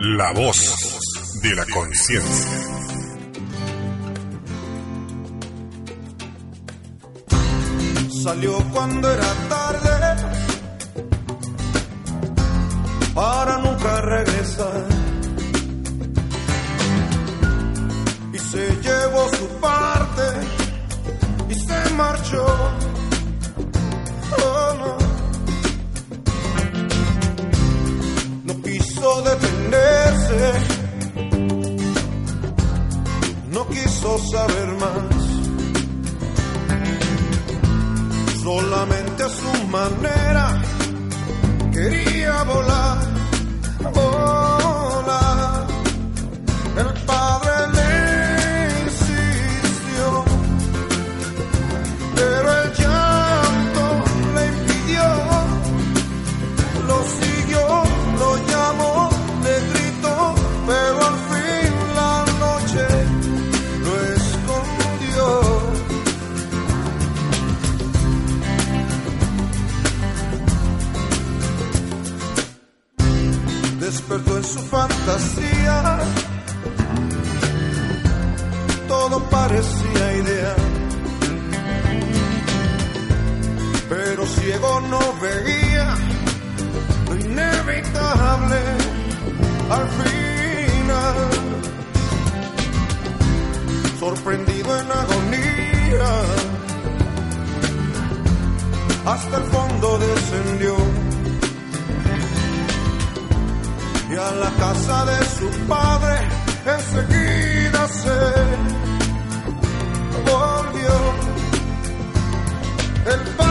La voz de la conciencia. Salió cuando era tarde para nunca regresar. Quiso saber más. Solamente a su manera quería volar, volar. Su fantasía, todo parecía ideal. Pero ciego no veía lo inevitable al final. Sorprendido en agonía, hasta el fondo descendió. A la casa de su padre enseguida se volvió. El padre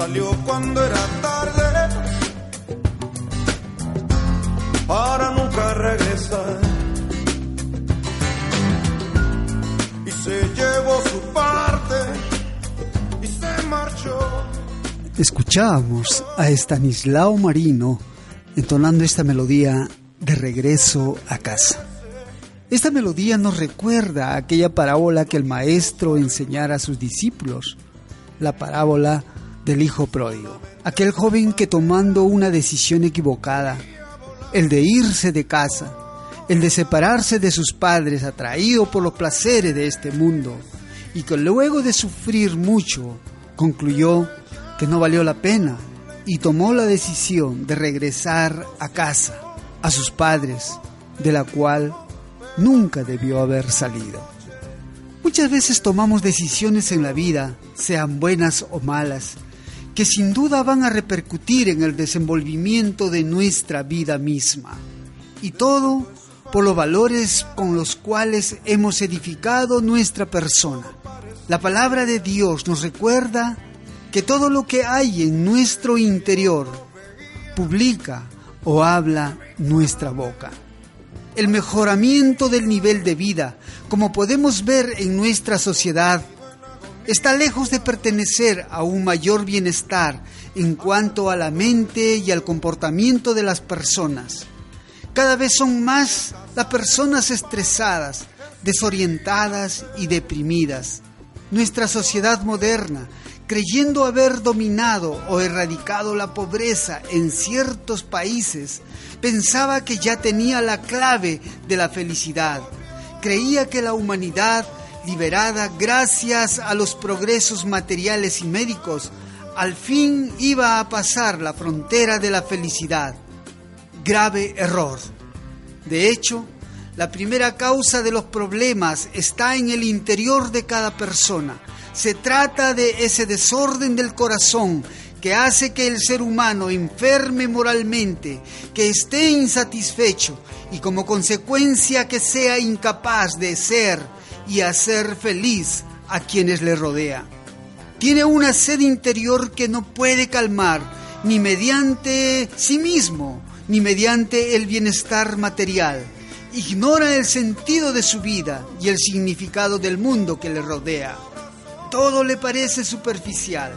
Salió cuando era tarde para nunca regresar. Y se llevó su parte y se marchó. Escuchábamos a Estanislao Marino entonando esta melodía de regreso a casa. Esta melodía nos recuerda aquella parábola que el maestro enseñara a sus discípulos, la parábola del hijo pródigo. Aquel joven que tomando una decisión equivocada, el de irse de casa, el de separarse de sus padres atraído por los placeres de este mundo, y que luego de sufrir mucho, concluyó que no valió la pena y tomó la decisión de regresar a casa, a sus padres, de la cual nunca debió haber salido. Muchas veces tomamos decisiones en la vida, sean buenas o malas, que sin duda van a repercutir en el desenvolvimiento de nuestra vida misma. Y todo por los valores con los cuales hemos edificado nuestra persona. La palabra de Dios nos recuerda que todo lo que hay en nuestro interior publica o habla nuestra boca. El mejoramiento del nivel de vida, como podemos ver en nuestra sociedad, está lejos de pertenecer a un mayor bienestar en cuanto a la mente y al comportamiento de las personas. Cada vez son más las personas estresadas, desorientadas y deprimidas. Nuestra sociedad moderna, creyendo haber dominado o erradicado la pobreza en ciertos países, pensaba que ya tenía la clave de la felicidad. Creía que la humanidad, liberada gracias a los progresos materiales y médicos, al fin iba a pasar la frontera de la felicidad grave error. De hecho, la primera causa de los problemas está en el interior de cada persona. Se trata de ese desorden del corazón que hace que el ser humano enferme moralmente, que esté insatisfecho y como consecuencia que sea incapaz de ser y hacer feliz a quienes le rodea. Tiene una sed interior que no puede calmar ni mediante sí mismo, ni mediante el bienestar material. Ignora el sentido de su vida y el significado del mundo que le rodea. Todo le parece superficial.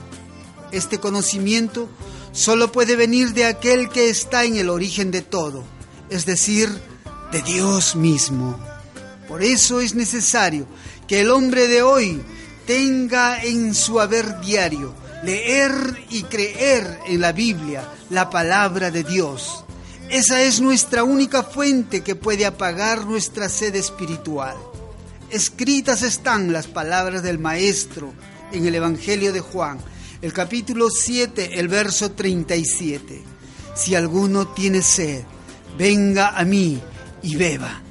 Este conocimiento solo puede venir de aquel que está en el origen de todo, es decir, de Dios mismo. Por eso es necesario que el hombre de hoy tenga en su haber diario leer y creer en la Biblia, la palabra de Dios esa es nuestra única fuente que puede apagar nuestra sed espiritual. Escritas están las palabras del Maestro en el Evangelio de Juan, el capítulo 7, el verso 37. Si alguno tiene sed, venga a mí y beba.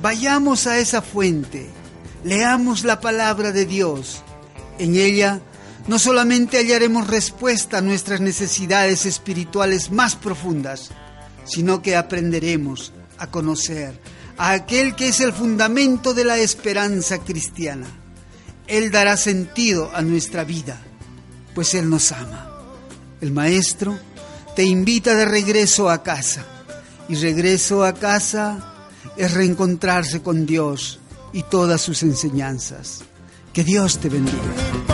Vayamos a esa fuente, leamos la palabra de Dios. En ella no solamente hallaremos respuesta a nuestras necesidades espirituales más profundas, sino que aprenderemos a conocer a aquel que es el fundamento de la esperanza cristiana. Él dará sentido a nuestra vida, pues Él nos ama. El Maestro te invita de regreso a casa, y regreso a casa es reencontrarse con Dios y todas sus enseñanzas. Que Dios te bendiga.